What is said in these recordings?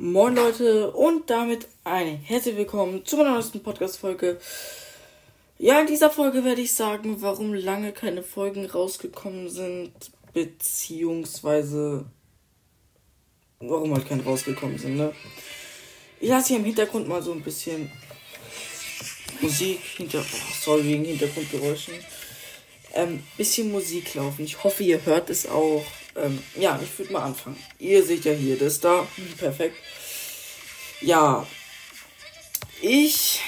Moin Leute und damit ein herzlich willkommen zu meiner neuesten Podcast-Folge. Ja, in dieser Folge werde ich sagen, warum lange keine Folgen rausgekommen sind, beziehungsweise warum halt keine rausgekommen sind, ne? Ich lasse hier im Hintergrund mal so ein bisschen Musik hinter. Oh, sorry wegen Hintergrundgeräuschen. Ähm, bisschen Musik laufen. Ich hoffe, ihr hört es auch. Ähm, ja, ich würde mal anfangen. Ihr seht ja hier das da. Perfekt. Ja. Ich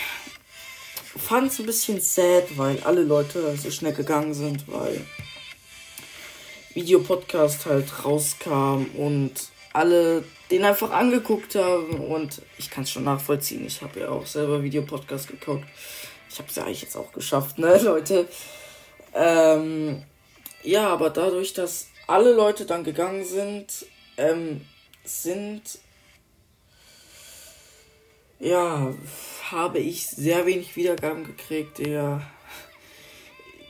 fand es ein bisschen sad, weil alle Leute so schnell gegangen sind, weil Videopodcast halt rauskam und alle den einfach angeguckt haben und ich kann es schon nachvollziehen. Ich habe ja auch selber Videopodcast geguckt. Ich habe es ja eigentlich jetzt auch geschafft, ne, Leute. Ähm, ja, aber dadurch, dass alle Leute dann gegangen sind, ähm, sind, ja, habe ich sehr wenig Wiedergaben gekriegt, der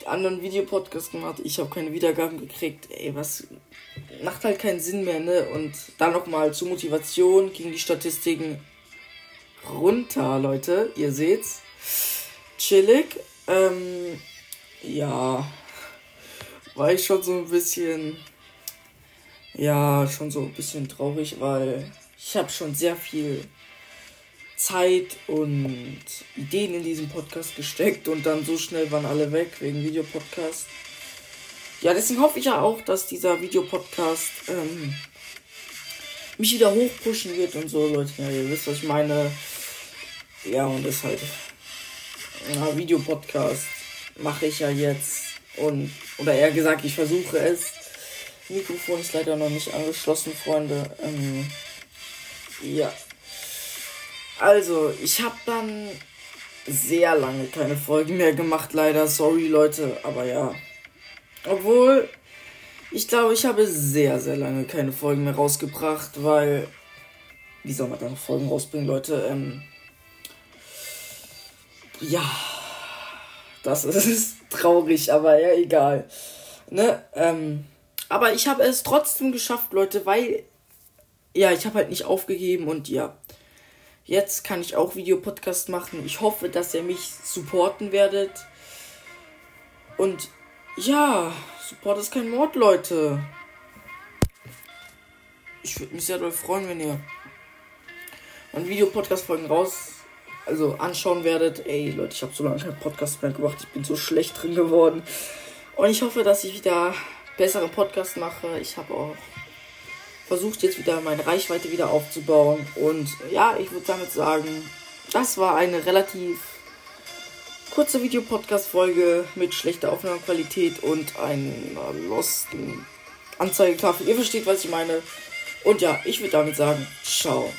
anderen Videopodcast gemacht. Ich habe keine Wiedergaben gekriegt. Ey, was macht halt keinen Sinn mehr, ne? Und dann nochmal zur Motivation gingen die Statistiken runter, Leute. Ihr seht's. Chillig. Ähm, ja, war ich schon so ein bisschen, ja, schon so ein bisschen traurig, weil ich habe schon sehr viel Zeit und Ideen in diesen Podcast gesteckt und dann so schnell waren alle weg wegen Videopodcast. Ja, deswegen hoffe ich ja auch, dass dieser Videopodcast ähm, mich wieder hochpushen wird und so, Leute. Ja, ihr wisst, was ich meine. Ja, und das halt. Ja, Videopodcast mache ich ja jetzt. Und, oder eher gesagt, ich versuche es. Mikrofon ist leider noch nicht angeschlossen, Freunde. Ähm, ja. Also, ich habe dann sehr lange keine Folgen mehr gemacht, leider. Sorry, Leute, aber ja. Obwohl, ich glaube, ich habe sehr, sehr lange keine Folgen mehr rausgebracht, weil. Wie soll man dann Folgen rausbringen, Leute? Ähm, ja das ist traurig, aber ja, egal. Ne? Ähm, aber ich habe es trotzdem geschafft, Leute, weil. Ja, ich habe halt nicht aufgegeben und ja. Jetzt kann ich auch Videopodcast machen. Ich hoffe, dass ihr mich supporten werdet. Und ja, Support ist kein Mord, Leute. Ich würde mich sehr doll freuen, wenn ihr mein Videopodcast-Folgen raus also anschauen werdet. Ey, Leute, ich habe so lange keinen Podcast mehr gemacht. Ich bin so schlecht drin geworden. Und ich hoffe, dass ich wieder bessere Podcast mache. Ich habe auch versucht, jetzt wieder meine Reichweite wieder aufzubauen. Und ja, ich würde damit sagen, das war eine relativ kurze Videopodcast-Folge mit schlechter Aufnahmequalität und einer losten Anzeigetafel. Ihr versteht, was ich meine. Und ja, ich würde damit sagen, ciao.